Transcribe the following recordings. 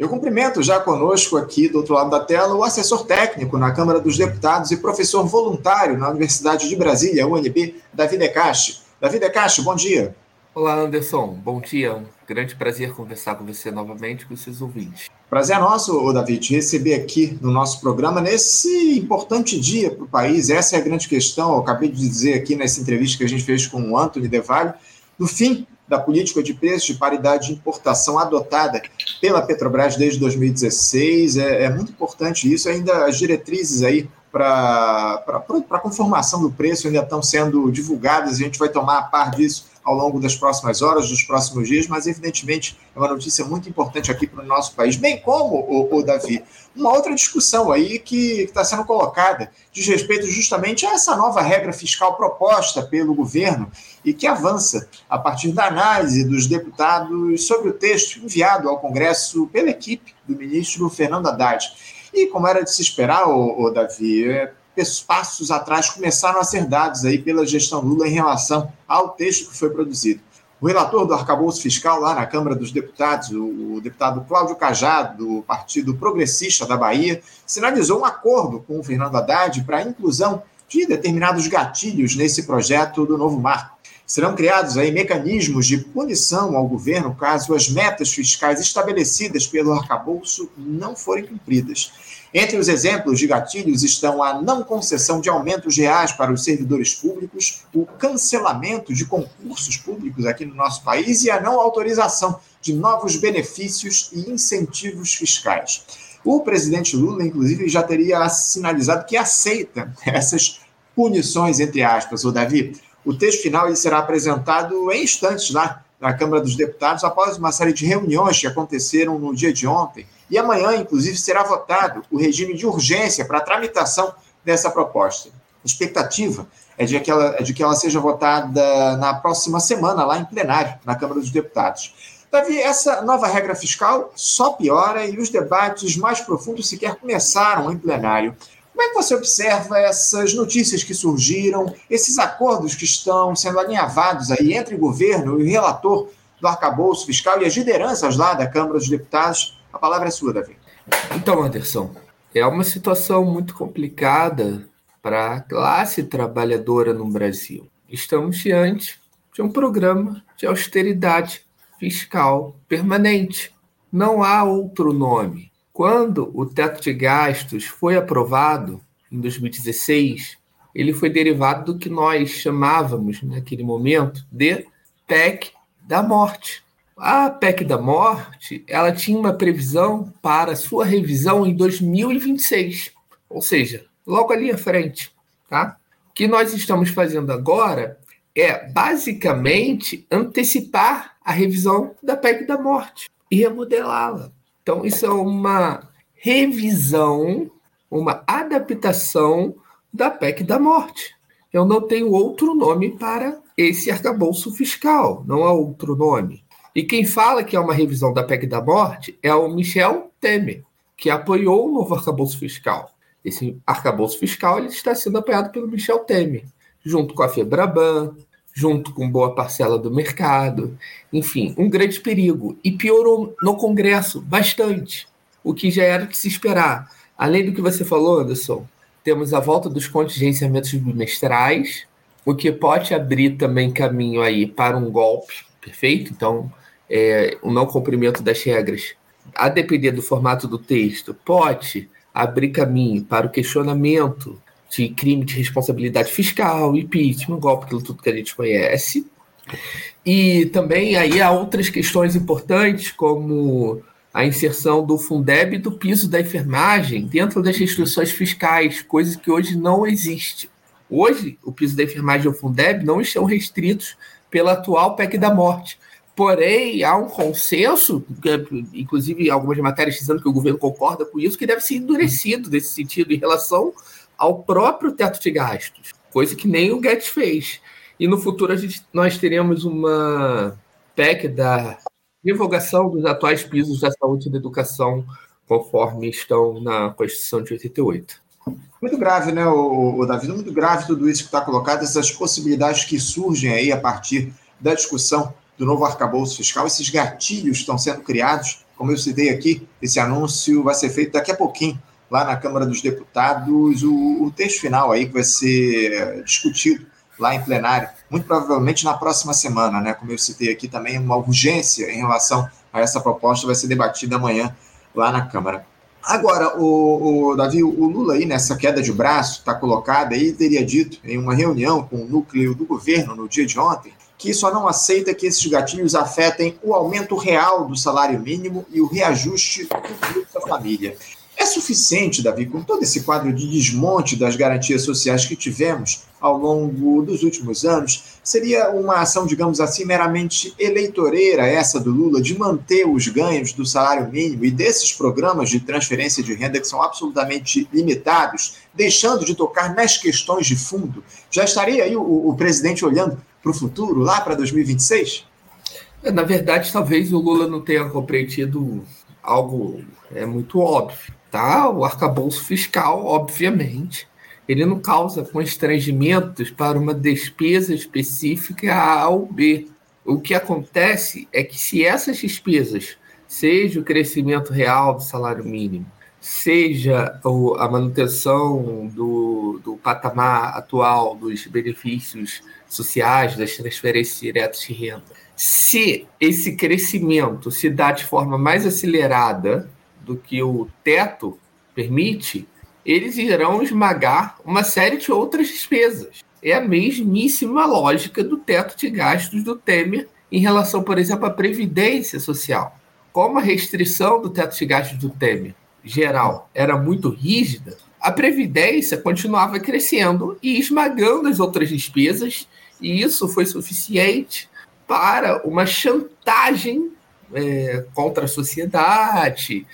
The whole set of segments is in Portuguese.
Eu cumprimento já conosco aqui do outro lado da tela o assessor técnico na Câmara dos Deputados e professor voluntário na Universidade de Brasília, UNB, Davi Decache. Davi Decache, bom dia. Olá, Anderson. Bom dia. Um grande prazer conversar com você novamente, com seus ouvintes. Prazer é nosso, Davi, te receber aqui no nosso programa nesse importante dia para o país. Essa é a grande questão. Eu acabei de dizer aqui nessa entrevista que a gente fez com o Antony Devalho, do fim da política de preços de paridade de importação adotada pela Petrobras desde 2016. É, é muito importante isso. Ainda as diretrizes aí para a conformação do preço ainda estão sendo divulgadas. A gente vai tomar a par disso ao longo das próximas horas, dos próximos dias, mas evidentemente é uma notícia muito importante aqui para o nosso país, bem como, o, o Davi, uma outra discussão aí que está sendo colocada diz respeito justamente a essa nova regra fiscal proposta pelo governo e que avança a partir da análise dos deputados sobre o texto enviado ao Congresso pela equipe do ministro Fernando Haddad. E como era de se esperar, o, Davi, é, passos atrás começaram a ser dados aí pela gestão Lula em relação ao texto que foi produzido. O relator do arcabouço fiscal lá na Câmara dos Deputados, o, deputado Cláudio Cajado, do Partido Progressista da Bahia, sinalizou um acordo com o Fernando Haddad para a inclusão de determinados gatilhos nesse projeto do novo marco. Serão criados aí mecanismos de punição ao governo caso as metas fiscais estabelecidas pelo arcabouço não forem cumpridas. Entre os exemplos de gatilhos estão a não concessão de aumentos reais para os servidores públicos, o cancelamento de concursos públicos aqui no nosso país e a não autorização de novos benefícios e incentivos fiscais. O presidente Lula, inclusive, já teria sinalizado que aceita essas punições, entre aspas, o Davi. O texto final ele será apresentado em instantes lá na Câmara dos Deputados, após uma série de reuniões que aconteceram no dia de ontem e amanhã, inclusive, será votado o regime de urgência para a tramitação dessa proposta. A expectativa é de, que ela, é de que ela seja votada na próxima semana, lá em plenário, na Câmara dos Deputados. Davi, essa nova regra fiscal só piora e os debates mais profundos sequer começaram em plenário. Como é que você observa essas notícias que surgiram, esses acordos que estão sendo alinhavados aí entre o governo e o relator do arcabouço fiscal e as lideranças lá da Câmara dos Deputados a palavra é sua, Davi. Então, Anderson, é uma situação muito complicada para a classe trabalhadora no Brasil. Estamos diante de um programa de austeridade fiscal permanente. Não há outro nome. Quando o teto de gastos foi aprovado em 2016, ele foi derivado do que nós chamávamos naquele momento de PEC da morte. A PEC da morte, ela tinha uma previsão para sua revisão em 2026, ou seja, logo ali à frente, tá? O que nós estamos fazendo agora é basicamente antecipar a revisão da PEC da morte e remodelá-la. Então, isso é uma revisão, uma adaptação da PEC da morte. Eu não tenho outro nome para esse arcabouço fiscal, não há outro nome. E quem fala que é uma revisão da PEC da morte é o Michel Temer, que apoiou o novo arcabouço fiscal. Esse arcabouço fiscal ele está sendo apoiado pelo Michel Temer, junto com a Febraban, junto com boa parcela do mercado. Enfim, um grande perigo. E piorou no Congresso bastante, o que já era de se esperar. Além do que você falou, Anderson, temos a volta dos contingenciamentos bimestrais, o que pode abrir também caminho aí para um golpe, perfeito? Então, é, o não cumprimento das regras, a depender do formato do texto, pode abrir caminho para o questionamento de crime de responsabilidade fiscal, impeachment, golpe, aquilo tudo que a gente conhece. E também aí há outras questões importantes, como a inserção do Fundeb do piso da enfermagem dentro das restrições fiscais, coisas que hoje não existe. Hoje, o piso da enfermagem e o Fundeb não estão restritos pela atual PEC da morte. Porém, há um consenso, inclusive algumas matérias dizendo que o governo concorda com isso, que deve ser endurecido nesse sentido em relação ao próprio teto de gastos, coisa que nem o Guedes fez. E no futuro a gente, nós teremos uma PEC da revogação dos atuais pisos da saúde e da educação, conforme estão na Constituição de 88. Muito grave, né, o, o Davi? Muito grave tudo isso que está colocado, essas possibilidades que surgem aí a partir da discussão do novo arcabouço fiscal, esses gatilhos estão sendo criados como eu citei aqui, esse anúncio vai ser feito daqui a pouquinho, lá na Câmara dos Deputados, o, o texto final aí que vai ser discutido lá em plenário, muito provavelmente na próxima semana, né? Como eu citei aqui também, uma urgência em relação a essa proposta vai ser debatida amanhã lá na Câmara. Agora, o, o Davi, o Lula aí nessa queda de braço está colocado aí, teria dito em uma reunião com o núcleo do governo no dia de ontem, que só não aceita que esses gatilhos afetem o aumento real do salário mínimo e o reajuste do da família. É suficiente, Davi, com todo esse quadro de desmonte das garantias sociais que tivemos ao longo dos últimos anos? Seria uma ação, digamos assim, meramente eleitoreira essa do Lula de manter os ganhos do salário mínimo e desses programas de transferência de renda que são absolutamente limitados, deixando de tocar nas questões de fundo? Já estaria aí o, o presidente olhando para o futuro, lá para 2026? É, na verdade, talvez o Lula não tenha compreendido algo é muito óbvio tá? O arcabouço fiscal, obviamente, ele não causa constrangimentos para uma despesa específica A ou B. O que acontece é que se essas despesas, seja o crescimento real do salário mínimo, seja a manutenção do, do patamar atual dos benefícios sociais, das transferências diretas de renda, se esse crescimento se dá de forma mais acelerada do que o teto permite, eles irão esmagar uma série de outras despesas. É a mesmíssima lógica do teto de gastos do Temer em relação, por exemplo, à previdência social. Como a restrição do teto de gastos do Temer geral era muito rígida, a previdência continuava crescendo e esmagando as outras despesas, e isso foi suficiente para uma chantagem é, contra a sociedade,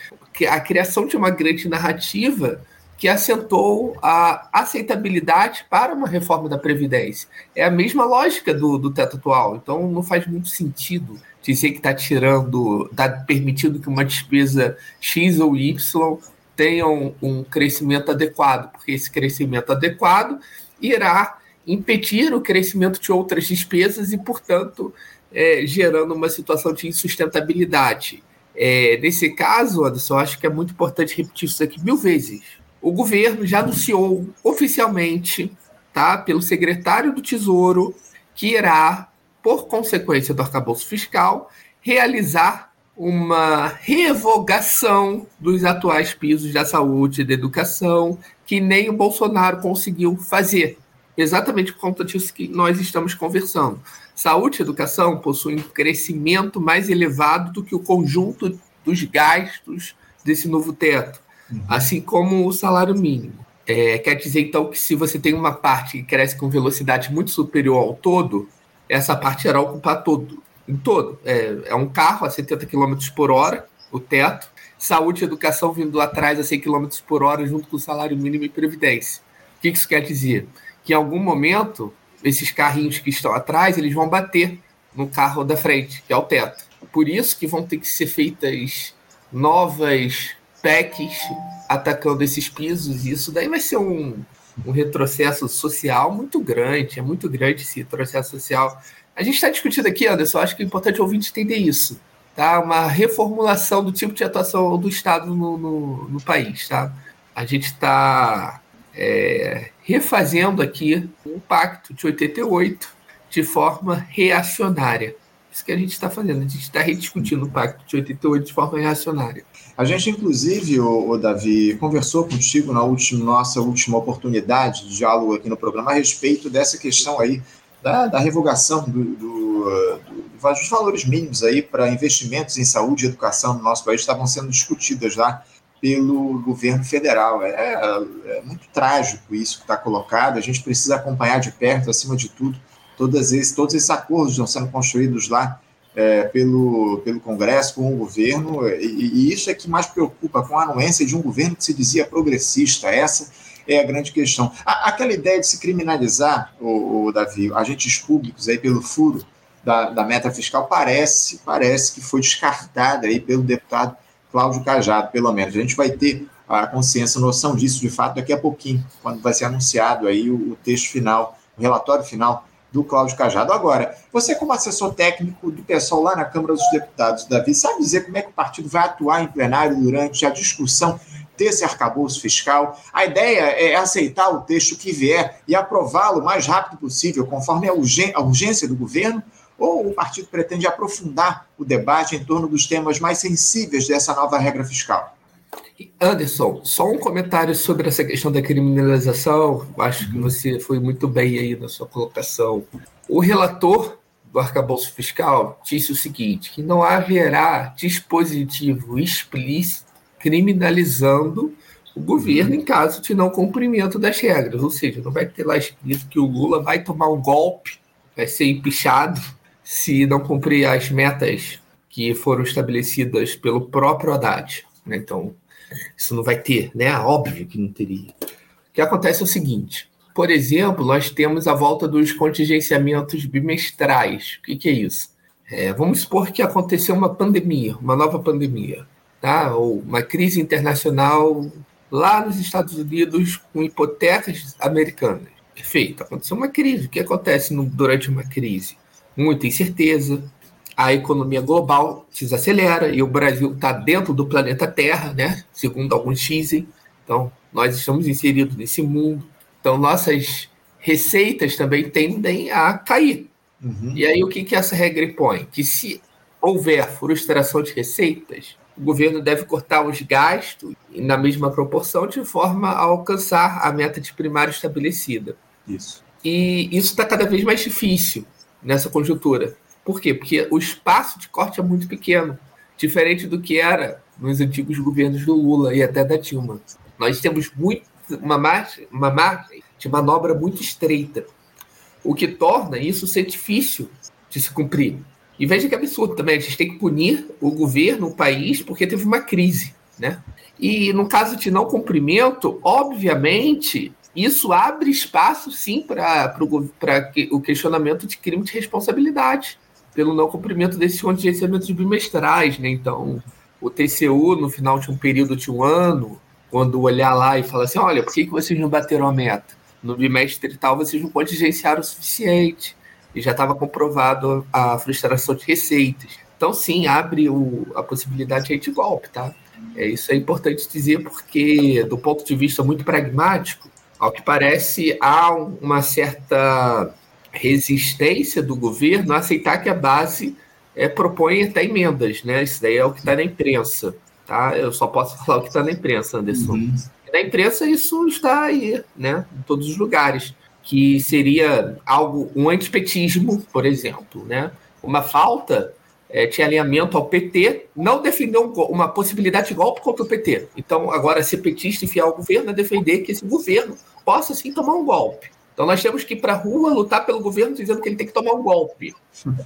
a criação de uma grande narrativa que assentou a aceitabilidade para uma reforma da Previdência. É a mesma lógica do, do teto atual, então não faz muito sentido dizer que está tirando, está permitindo que uma despesa X ou Y tenham um crescimento adequado, porque esse crescimento adequado irá impedir o crescimento de outras despesas e, portanto, é, gerando uma situação de insustentabilidade. É, nesse caso, Anderson, acho que é muito importante repetir isso aqui mil vezes. O governo já anunciou oficialmente, tá, pelo secretário do Tesouro, que irá, por consequência do arcabouço fiscal, realizar uma revogação dos atuais pisos da saúde e da educação, que nem o Bolsonaro conseguiu fazer. Exatamente por conta disso que nós estamos conversando. Saúde e educação possuem um crescimento mais elevado do que o conjunto dos gastos desse novo teto, uhum. assim como o salário mínimo. É, quer dizer, então, que se você tem uma parte que cresce com velocidade muito superior ao todo, essa parte irá ocupar todo, em todo. É, é um carro a 70 km por hora, o teto, saúde e educação vindo atrás a 100 km por hora, junto com o salário mínimo e previdência. O que isso quer dizer? Que em algum momento esses carrinhos que estão atrás, eles vão bater no carro da frente, que é o teto. Por isso que vão ter que ser feitas novas PECs atacando esses pisos. E isso daí vai ser um, um retrocesso social muito grande. É muito grande esse retrocesso social. A gente está discutindo aqui, Anderson, acho que é importante o ouvinte entender isso. Tá? Uma reformulação do tipo de atuação do Estado no, no, no país. Tá? A gente está é, refazendo aqui o pacto de 88 de forma reacionária. Isso que a gente está fazendo, a gente está rediscutindo o pacto de 88 de forma reacionária. A gente, inclusive, o, o Davi, conversou contigo na última, nossa última oportunidade de diálogo aqui no programa a respeito dessa questão aí da, da revogação do, do, do, dos valores mínimos aí para investimentos em saúde e educação no nosso país estavam sendo discutidas lá pelo governo federal. É, é muito trágico isso que está colocado. A gente precisa acompanhar de perto, acima de tudo, todos esses, todos esses acordos estão sendo construídos lá é, pelo, pelo Congresso, com o governo, e, e, isso é que mais preocupa com a anuência de um governo que se dizia progressista. Essa é a grande questão. A, aquela ideia de se criminalizar, o, o, Davi, agentes públicos aí pelo furo da, da meta fiscal parece, parece que foi descartada aí pelo deputado Cláudio Cajado, pelo menos. A gente vai ter a consciência, a noção disso de fato daqui a pouquinho, quando vai ser anunciado aí o, o texto final, o relatório final do Cláudio Cajado. Agora, você, como assessor técnico do pessoal lá na Câmara dos Deputados, Davi, sabe dizer como é que o partido vai atuar em plenário durante a discussão desse arcabouço fiscal? A ideia é aceitar o texto que vier e aprová-lo o mais rápido possível, conforme a urgência do governo? Ou o partido pretende aprofundar o debate em torno dos temas mais sensíveis dessa nova regra fiscal? Anderson, só um comentário sobre essa questão da criminalização. Acho que você foi muito bem aí na sua colocação. O relator do arcabouço fiscal disse o seguinte: que não haverá dispositivo explícito criminalizando o governo em caso de não cumprimento das regras. Ou seja, não vai ter lá escrito que o Lula vai tomar um golpe, vai ser empichado se não cumprir as metas que foram estabelecidas pelo próprio Haddad. Né? Então, isso não vai ter, né? Óbvio que não teria. O que acontece é o seguinte: por exemplo, nós temos a volta dos contingenciamentos bimestrais. O que, que é isso? É, vamos supor que aconteceu uma pandemia, uma nova pandemia, tá? ou uma crise internacional lá nos Estados Unidos com hipotecas americanas. Perfeito, aconteceu uma crise. O que acontece no, durante uma crise? muita incerteza, a economia global desacelera e o Brasil está dentro do planeta Terra, né? Segundo alguns dizem. Então, nós estamos inseridos nesse mundo. Então, nossas receitas também tendem a cair. Uhum. E aí, o que, que essa regra impõe? Que se houver frustração de receitas, o governo deve cortar os gastos na mesma proporção de forma a alcançar a meta de primário estabelecida. Isso. E isso está cada vez mais difícil nessa conjuntura. Por quê? Porque o espaço de corte é muito pequeno, diferente do que era nos antigos governos do Lula e até da Dilma. Nós temos muito, uma, margem, uma margem de manobra muito estreita, o que torna isso ser difícil de se cumprir. E veja que absurdo também, a gente tem que punir o governo, o país, porque teve uma crise. Né? E no caso de não cumprimento, obviamente, isso abre espaço, sim, para o questionamento de crime de responsabilidade pelo não cumprimento desses contingenciamentos bimestrais. Né? Então, o TCU, no final de um período de um ano, quando olhar lá e falar assim: olha, por que, que vocês não bateram a meta? No bimestre tal, vocês não contingenciaram o suficiente. E já estava comprovado a frustração de receitas. Então, sim, abre o, a possibilidade de golpe, tá? É, isso é importante dizer porque, do ponto de vista muito pragmático, ao que parece, há uma certa resistência do governo a aceitar que a base é, propõe até emendas, né? Isso daí é o que está na imprensa, tá? Eu só posso falar o que está na imprensa, Anderson. Uhum. Na imprensa isso está aí, né? Em todos os lugares, que seria algo, um antipetismo, por exemplo, né? Uma falta é, tinha alinhamento ao PT, não defendeu uma possibilidade de golpe contra o PT. Então, agora, ser petista e fiel ao governo é defender que esse governo possa, sim, tomar um golpe. Então, nós temos que ir para a rua lutar pelo governo dizendo que ele tem que tomar um golpe.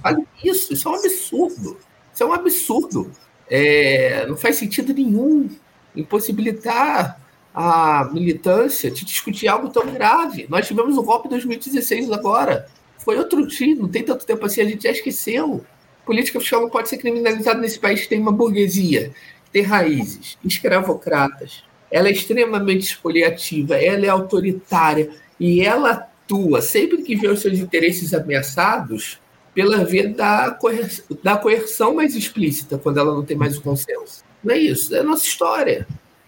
Olha isso, isso é um absurdo. Isso é um absurdo. É, não faz sentido nenhum impossibilitar a militância de discutir algo tão grave. Nós tivemos o golpe em 2016 agora. Foi outro dia, não tem tanto tempo assim, a gente já esqueceu política fiscal não pode ser criminalizada nesse país que tem uma burguesia, que tem raízes escravocratas. Ela é extremamente expoliativa, ela é autoritária e ela atua sempre que vê os seus interesses ameaçados pela via da, coerção, da coerção mais explícita, quando ela não tem mais o consenso. Não é isso, é a nossa história.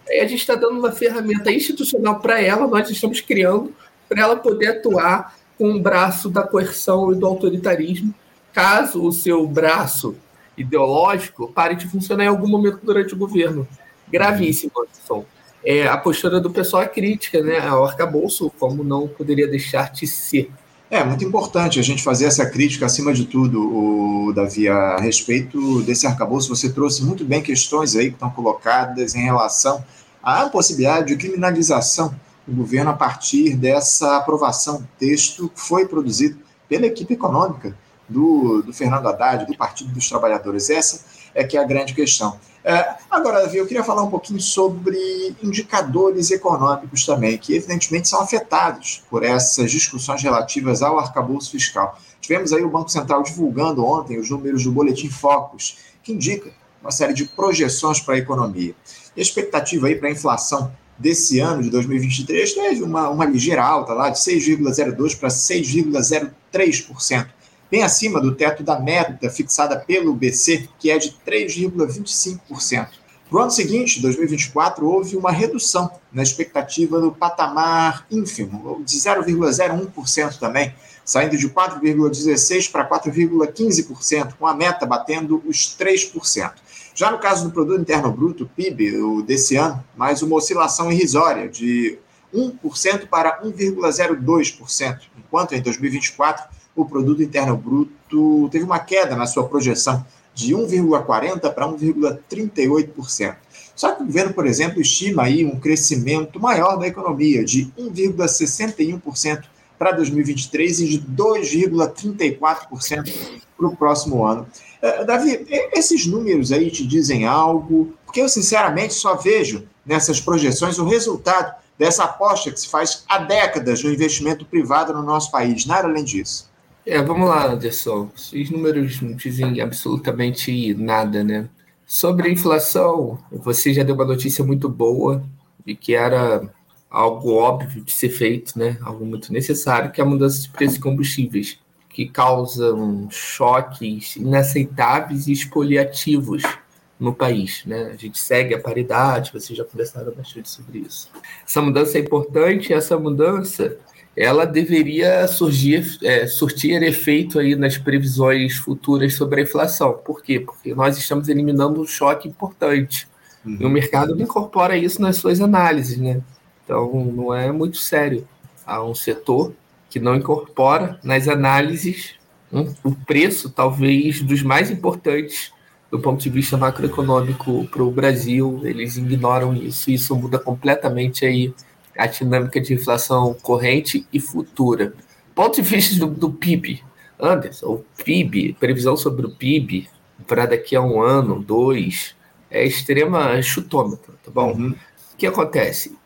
Aí a gente está dando uma ferramenta institucional para ela, nós estamos criando para ela poder atuar com o braço da coerção e do autoritarismo caso o seu braço ideológico pare de funcionar em algum momento durante o governo. Gravíssimo, Anderson. É, a postura do pessoal é crítica, né? Ao arcabouço, como não poderia deixar de ser. É muito importante a gente fazer essa crítica, acima de tudo, o Davi, a respeito desse arcabouço. Você trouxe muito bem questões aí que estão colocadas em relação à possibilidade de criminalização do governo a partir dessa aprovação texto que foi produzido pela equipe econômica do, do Fernando Haddad, do Partido dos Trabalhadores. Essa é que é a grande questão. É, agora, Davi, eu queria falar um pouquinho sobre indicadores econômicos também, que evidentemente são afetados por essas discussões relativas ao arcabouço fiscal. Tivemos aí o Banco Central divulgando ontem os números do Boletim Focus, que indica uma série de projeções para a economia. E a expectativa aí para a inflação desse ano, de 2023, teve uma, uma ligeira alta lá, de 6,02% para 6,03%, bem acima do teto da meta fixada pelo BC, que é de 3,25%. Para o ano seguinte, 2024, houve uma redução na expectativa no patamar ínfimo, de 0,01% também, saindo de 4,16% para 4,15%, com a meta batendo os 3%. Já no caso do Produto Interno Bruto, PIB, desse ano, mais uma oscilação irrisória de 1% para 1,02%, enquanto em 2024 o Produto Interno Bruto teve uma queda na sua projeção de 1,40% para 1,38%. Só que o governo, por exemplo, estima aí um crescimento maior da economia, de 1,61% para 2023 e de 2,34% para o próximo ano. Uh, Davi, esses números aí te dizem algo? Porque eu, sinceramente, só vejo nessas projeções o resultado dessa aposta que se faz há décadas no investimento privado no nosso país, nada além disso. É, vamos lá, Anderson. Esses números não dizem absolutamente nada, né? Sobre a inflação, você já deu uma notícia muito boa de que era algo óbvio de ser feito, né? Algo muito necessário, que é a mudança de preços de combustíveis, que causam choques inaceitáveis e expoliativos no país, né? A gente segue a paridade, vocês já conversaram bastante sobre isso. Essa mudança é importante, essa mudança ela deveria surgir, é, surtir efeito aí nas previsões futuras sobre a inflação. Por quê? Porque nós estamos eliminando um choque importante. Uhum. E o mercado não incorpora isso nas suas análises, né? Então, não é muito sério. Há um setor que não incorpora nas análises um, o preço, talvez, dos mais importantes do ponto de vista macroeconômico para o Brasil. Eles ignoram isso. Isso muda completamente aí a dinâmica de inflação corrente e futura. Ponto de vista do, do PIB, Anderson, o PIB, previsão sobre o PIB para daqui a um ano, dois, é extrema chutômetra, tá bom? Uhum. O que acontece?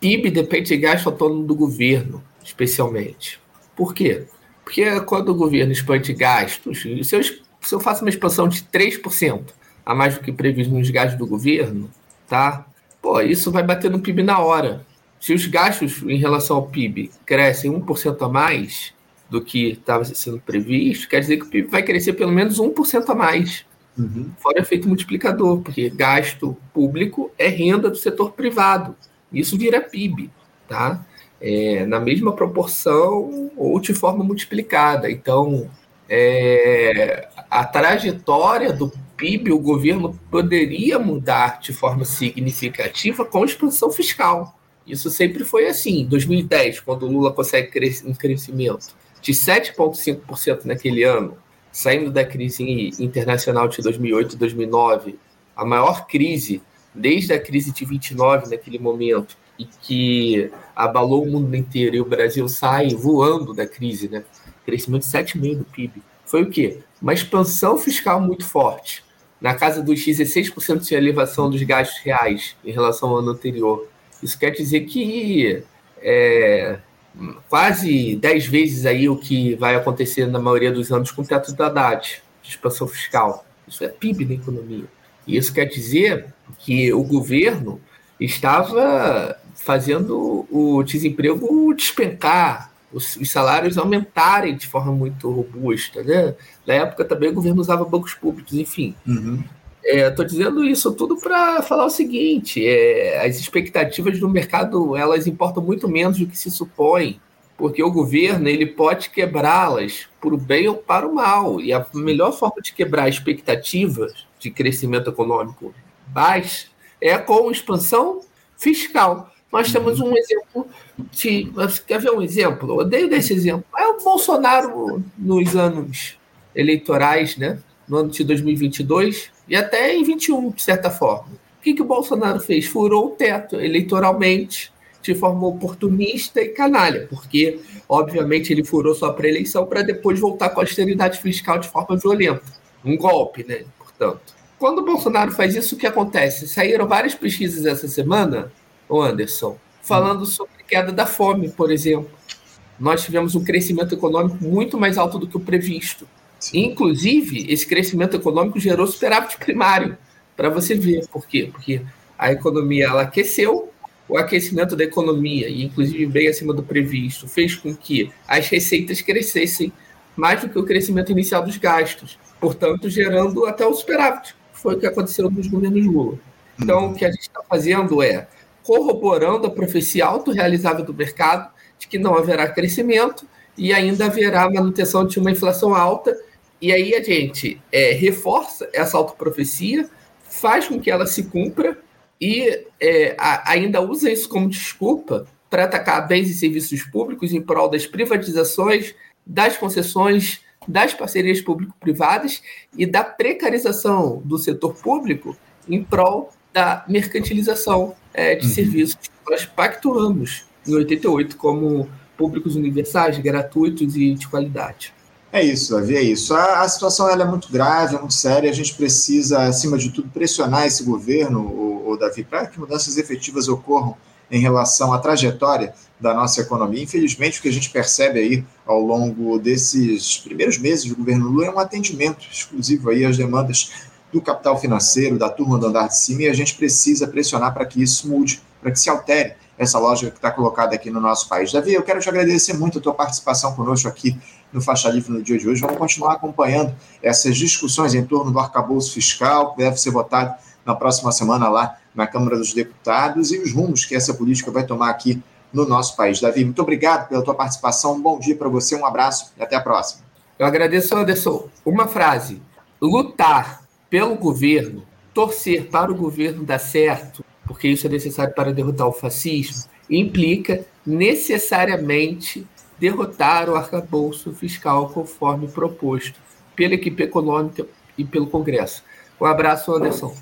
PIB depende de gasto autônomo do governo, especialmente. Por quê? Porque quando o governo expande gastos, se eu, se eu faço uma expansão de 3% a mais do que previsto nos gastos do governo, tá? Pô, isso vai bater no PIB na hora. Se os gastos em relação ao PIB crescem 1% a mais do que estava sendo previsto, quer dizer que o PIB vai crescer pelo menos 1% a mais. Uhum. Fora efeito multiplicador, porque gasto público é renda do setor privado. Isso vira PIB, tá? É, na mesma proporção ou de forma multiplicada. Então, é, a trajetória do PIB, o governo poderia mudar de forma significativa com expansão fiscal. Isso sempre foi assim. Em 2010, quando o Lula consegue um crescimento de 7,5% naquele ano, saindo da crise internacional de 2008 e 2009, a maior crise desde a crise de 29 naquele momento, e que abalou o mundo inteiro, e o Brasil sai voando da crise, né? Crescimento de 7,5% do PIB. Foi o quê? Uma expansão fiscal muito forte, na casa dos 16% de elevação dos gastos reais em relação ao ano anterior. Isso quer dizer que é, quase 10 vezes aí o que vai acontecer na maioria dos anos com o teto da Haddad, de expansão fiscal. Isso é PIB da economia. E isso quer dizer que o governo estava fazendo o desemprego despencar, os, os, salários aumentarem de forma muito robusta. Né? Na época também o governo usava bancos públicos, enfim. Uhum. Estou é, dizendo isso tudo para falar o seguinte: é, as expectativas do mercado elas importam muito menos do que se supõe, porque o governo ele pode quebrá-las para o bem ou para o mal. E a melhor forma de quebrar expectativas de crescimento econômico baixo é com expansão fiscal. Nós uhum. temos um exemplo de. Quer ver um exemplo? Eu odeio desse exemplo. É o Bolsonaro nos anos eleitorais, né? No ano de 2022 e até em 21, de certa forma. O que, que o Bolsonaro fez? Furou o teto eleitoralmente, de forma oportunista e canalha, porque, obviamente, ele furou sua pré-eleição para depois voltar com a austeridade fiscal de forma violenta. Um golpe, né? Portanto. Quando o Bolsonaro faz isso, o que acontece? Saíram várias pesquisas essa semana, o Anderson, falando sobre queda da fome, por exemplo. Nós tivemos um crescimento econômico muito mais alto do que o previsto. Inclusive, esse crescimento econômico gerou superávit primário, para você ver. Por quê? Porque a economia ela aqueceu, o aquecimento da economia, e inclusive bem acima do previsto, fez com que as receitas crescessem mais do que o crescimento inicial dos gastos, portanto, gerando até o superávit. Foi o que aconteceu nos governos Lula. Então, o que a gente está fazendo é corroborando a profecia autorrealizável do mercado de que não haverá crescimento e ainda haverá manutenção de uma inflação alta. E aí a gente é, reforça essa autoprofecia, faz com que ela se cumpra e é, a, ainda usa isso como desculpa para atacar bens e serviços públicos em prol das privatizações, das concessões, das parcerias público-privadas e da precarização do setor público em prol da mercantilização é, de uhum. serviços que nós pactuamos em 88 como públicos universais, gratuitos e de qualidade. É isso, Davi, é isso. A, a situação é muito grave, é muito séria. A gente precisa, acima de tudo, pressionar esse governo, o, o Davi, para que mudanças efetivas ocorram em relação à trajetória da nossa economia. Infelizmente, o que a gente percebe aí ao longo desses primeiros meses do governo Lula é um atendimento exclusivo aí às demandas do capital financeiro, da turma do andar de cima, e a gente precisa pressionar para que isso mude, para que se altere essa lógica que está colocada aqui no nosso país. Davi, eu quero te agradecer muito a tua participação conosco aqui no Faixa Livre no dia de hoje. Vamos continuar acompanhando essas discussões em torno do arcabouço fiscal, que deve ser votado na próxima semana lá na Câmara dos Deputados, e os rumos que essa política vai tomar aqui no nosso país. Davi, muito obrigado pela tua participação, um bom dia para você, um abraço e até a próxima. Eu agradeço, Anderson. Uma frase: lutar pelo governo, torcer para o governo dar certo, porque isso é necessário para derrotar o fascismo, implica necessariamente derrotar o arcabouço fiscal conforme proposto pela equipe econômica e pelo Congresso. Um abraço, Anderson.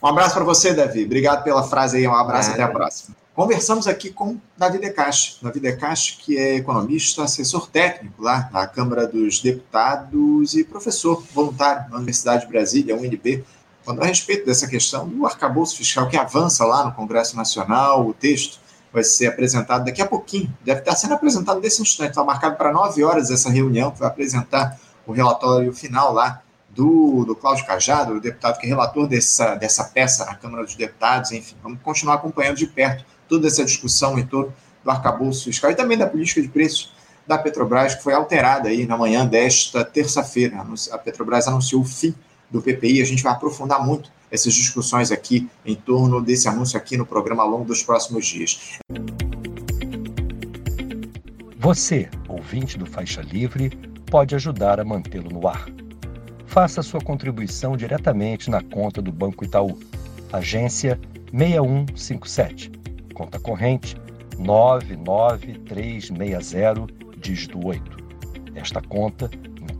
Um abraço para você, Davi. Obrigado pela frase aí. Um abraço até a próxima. Conversamos aqui com Davi Decache. Davi Decache, que é economista, assessor técnico lá na Câmara dos Deputados e professor voluntário na Universidade de Brasília, UNB, quando a respeito dessa questão do arcabouço fiscal que avança lá no Congresso Nacional, o texto vai ser apresentado daqui a pouquinho, deve estar sendo apresentado nesse instante, está marcado para nove horas essa reunião, que vai apresentar o relatório final lá do, do Cláudio Cajado, o deputado que é relator dessa, dessa peça na Câmara dos Deputados, enfim, vamos continuar acompanhando de perto toda essa discussão em torno do arcabouço fiscal e também da política de preços da Petrobras, que foi alterada aí na manhã desta terça-feira. A Petrobras anunciou o fim do PPI, a gente vai aprofundar muito essas discussões aqui em torno desse anúncio aqui no programa ao longo dos próximos dias. Você, ouvinte do Faixa Livre, pode ajudar a mantê-lo no ar. Faça sua contribuição diretamente na conta do Banco Itaú, agência 6157 conta corrente 99360, dígito 8. Esta conta